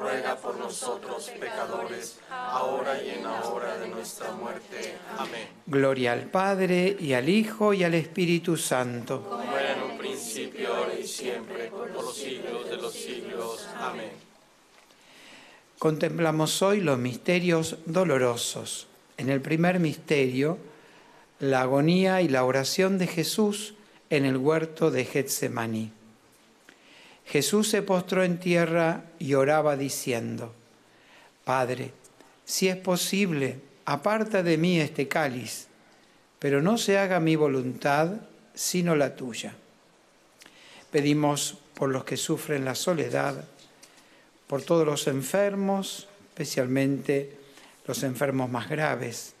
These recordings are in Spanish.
ruega por nosotros pecadores, ahora y en la hora de nuestra muerte. Amén. Gloria al Padre, y al Hijo, y al Espíritu Santo. Como era en un principio, ahora y siempre, por los siglos de los siglos. Amén. Contemplamos hoy los misterios dolorosos. En el primer misterio, la agonía y la oración de Jesús en el huerto de Getsemaní. Jesús se postró en tierra y oraba diciendo, Padre, si es posible, aparta de mí este cáliz, pero no se haga mi voluntad sino la tuya. Pedimos por los que sufren la soledad, por todos los enfermos, especialmente los enfermos más graves,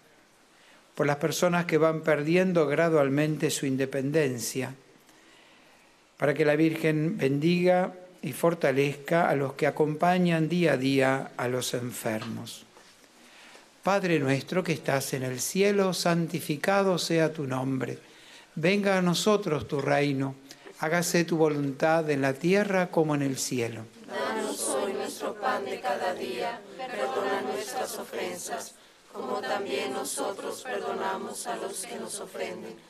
por las personas que van perdiendo gradualmente su independencia, para que la Virgen bendiga y fortalezca a los que acompañan día a día a los enfermos. Padre nuestro que estás en el cielo, santificado sea tu nombre. Venga a nosotros tu reino. Hágase tu voluntad en la tierra como en el cielo. Danos hoy nuestro pan de cada día. Perdona nuestras ofensas, como también nosotros perdonamos a los que nos ofenden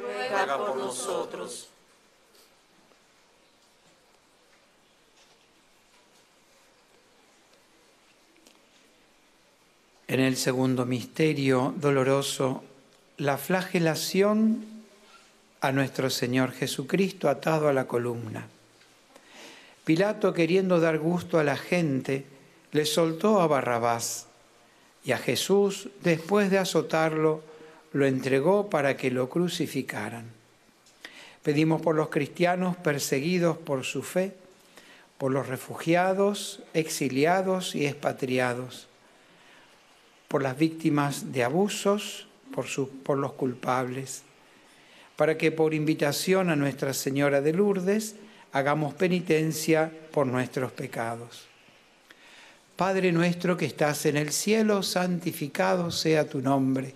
Por nosotros. en el segundo misterio doloroso, la flagelación a nuestro Señor Jesucristo atado a la columna. Pilato, queriendo dar gusto a la gente, le soltó a Barrabás y a Jesús, después de azotarlo, lo entregó para que lo crucificaran. Pedimos por los cristianos perseguidos por su fe, por los refugiados, exiliados y expatriados, por las víctimas de abusos, por, los culpables, para que por invitación a Nuestra Señora de Lourdes hagamos penitencia por nuestros pecados. Padre nuestro que estás en el cielo, santificado sea tu nombre.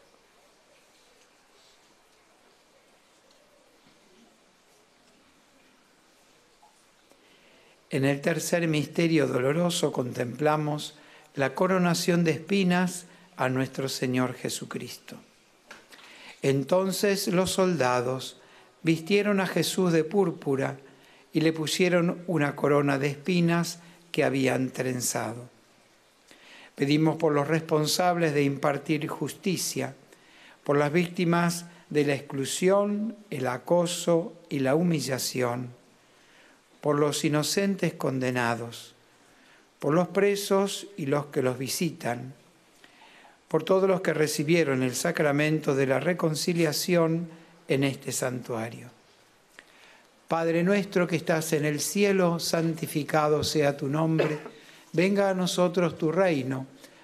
En el tercer misterio doloroso contemplamos la coronación de espinas a nuestro Señor Jesucristo. Entonces los soldados vistieron a Jesús de púrpura y le pusieron una corona de espinas que habían trenzado. Pedimos por los responsables de impartir justicia, por las víctimas de la exclusión, el acoso y la humillación, por los inocentes condenados, por los presos y los que los visitan, por todos los que recibieron el sacramento de la reconciliación en este santuario. Padre nuestro que estás en el cielo, santificado sea tu nombre, venga a nosotros tu reino,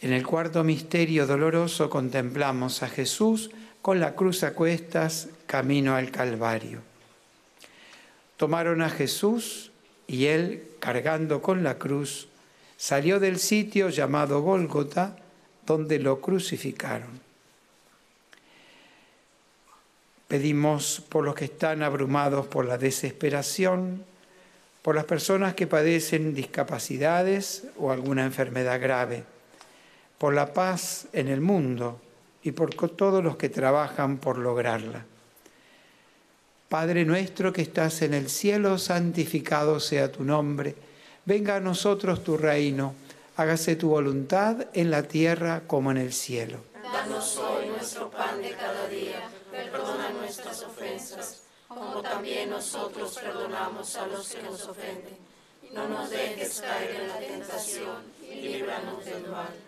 En el cuarto misterio doloroso contemplamos a Jesús con la cruz a cuestas camino al Calvario. Tomaron a Jesús y él, cargando con la cruz, salió del sitio llamado Gólgota, donde lo crucificaron. Pedimos por los que están abrumados por la desesperación, por las personas que padecen discapacidades o alguna enfermedad grave por la paz en el mundo y por todos los que trabajan por lograrla. Padre nuestro que estás en el cielo, santificado sea tu nombre, venga a nosotros tu reino, hágase tu voluntad en la tierra como en el cielo. Danos hoy nuestro pan de cada día, perdona nuestras ofensas, como también nosotros perdonamos a los que nos ofenden. No nos dejes caer en la tentación y líbranos del mal.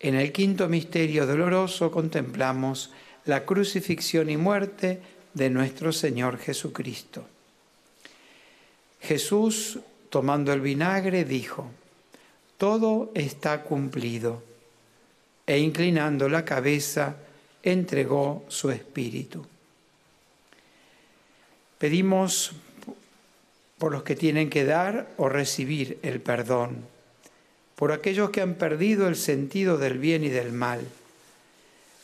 En el quinto misterio doloroso contemplamos la crucifixión y muerte de nuestro Señor Jesucristo. Jesús, tomando el vinagre, dijo, Todo está cumplido, e inclinando la cabeza, entregó su espíritu. Pedimos por los que tienen que dar o recibir el perdón por aquellos que han perdido el sentido del bien y del mal,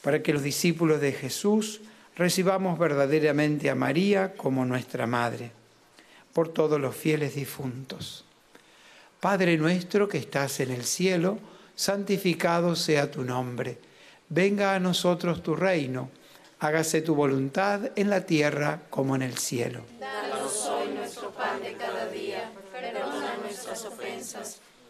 para que los discípulos de Jesús recibamos verdaderamente a María como nuestra Madre, por todos los fieles difuntos. Padre nuestro que estás en el cielo, santificado sea tu nombre, venga a nosotros tu reino, hágase tu voluntad en la tierra como en el cielo. Danos hoy nuestro pan de cada día, perdona nuestras ofensas,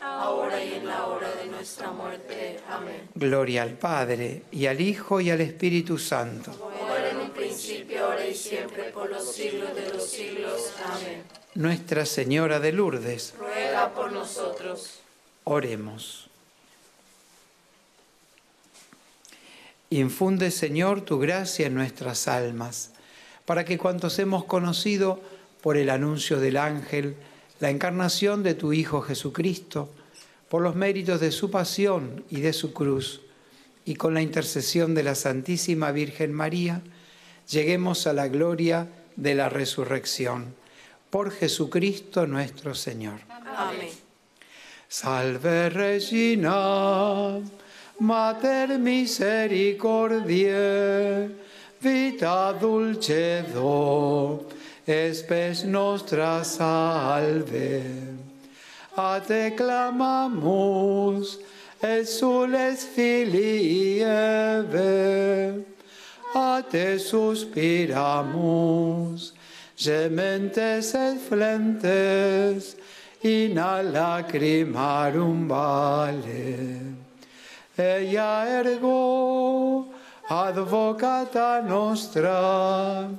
ahora y en la hora de nuestra muerte. Amén. Gloria al Padre, y al Hijo, y al Espíritu Santo. Como era en un principio, ahora y siempre, por siglos de los siglos. Amén. Nuestra Señora de Lourdes, ruega por nosotros. Oremos. Infunde, Señor, tu gracia en nuestras almas, para que cuantos hemos conocido por el anuncio del ángel, la encarnación de tu Hijo Jesucristo, por los méritos de su pasión y de su cruz, y con la intercesión de la Santísima Virgen María, lleguemos a la gloria de la resurrección. Por Jesucristo nuestro Señor. Amén. Salve Regina, Mater misericordiae, vita dulcedo, espes nostra salve. A te clamamus, exules filii Eve, a te suspiramus, gementes et flentes, in a lacrimarum vale. Ella ergo, advocata nostra,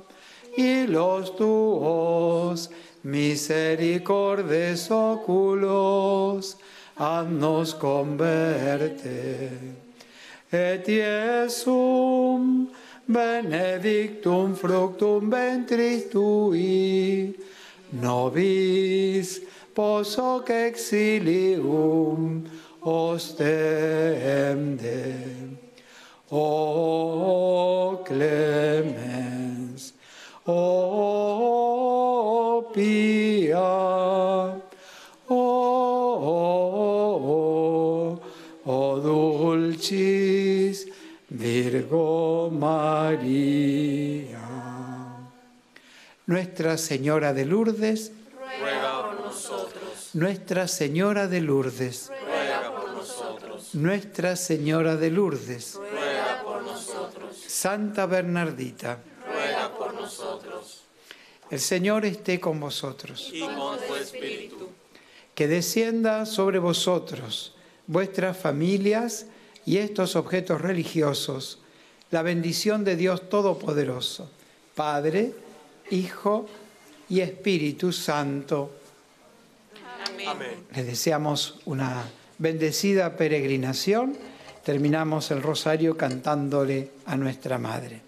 y los tuos misericordes oculos, nos converte. Et Iesum benedictum fructum ventris tui, nobis posoc exilium ostende. O clemens, o pia, o, o dulcis Virgo María. Nuestra Señora de Lourdes, ruega por nosotros. Nuestra Señora de Lourdes, ruega por nosotros. Nuestra Señora de Lourdes, ruega por nosotros. Santa Bernardita. El Señor esté con vosotros, Y con tu espíritu. que descienda sobre vosotros, vuestras familias y estos objetos religiosos, la bendición de Dios Todopoderoso, Padre, Hijo y Espíritu Santo. Amén. Les deseamos una bendecida peregrinación. Terminamos el rosario cantándole a nuestra Madre.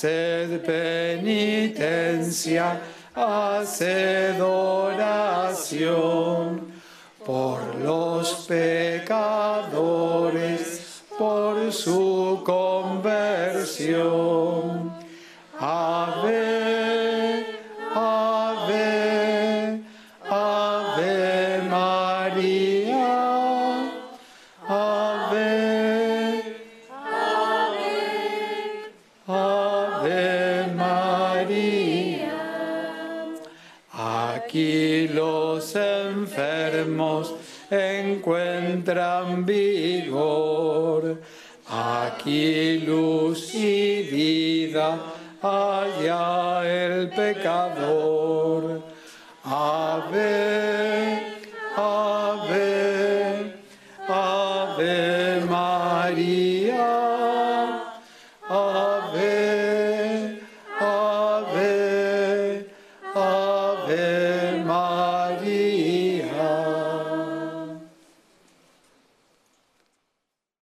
Haced penitencia, haced oración por los pecadores, por su conversión.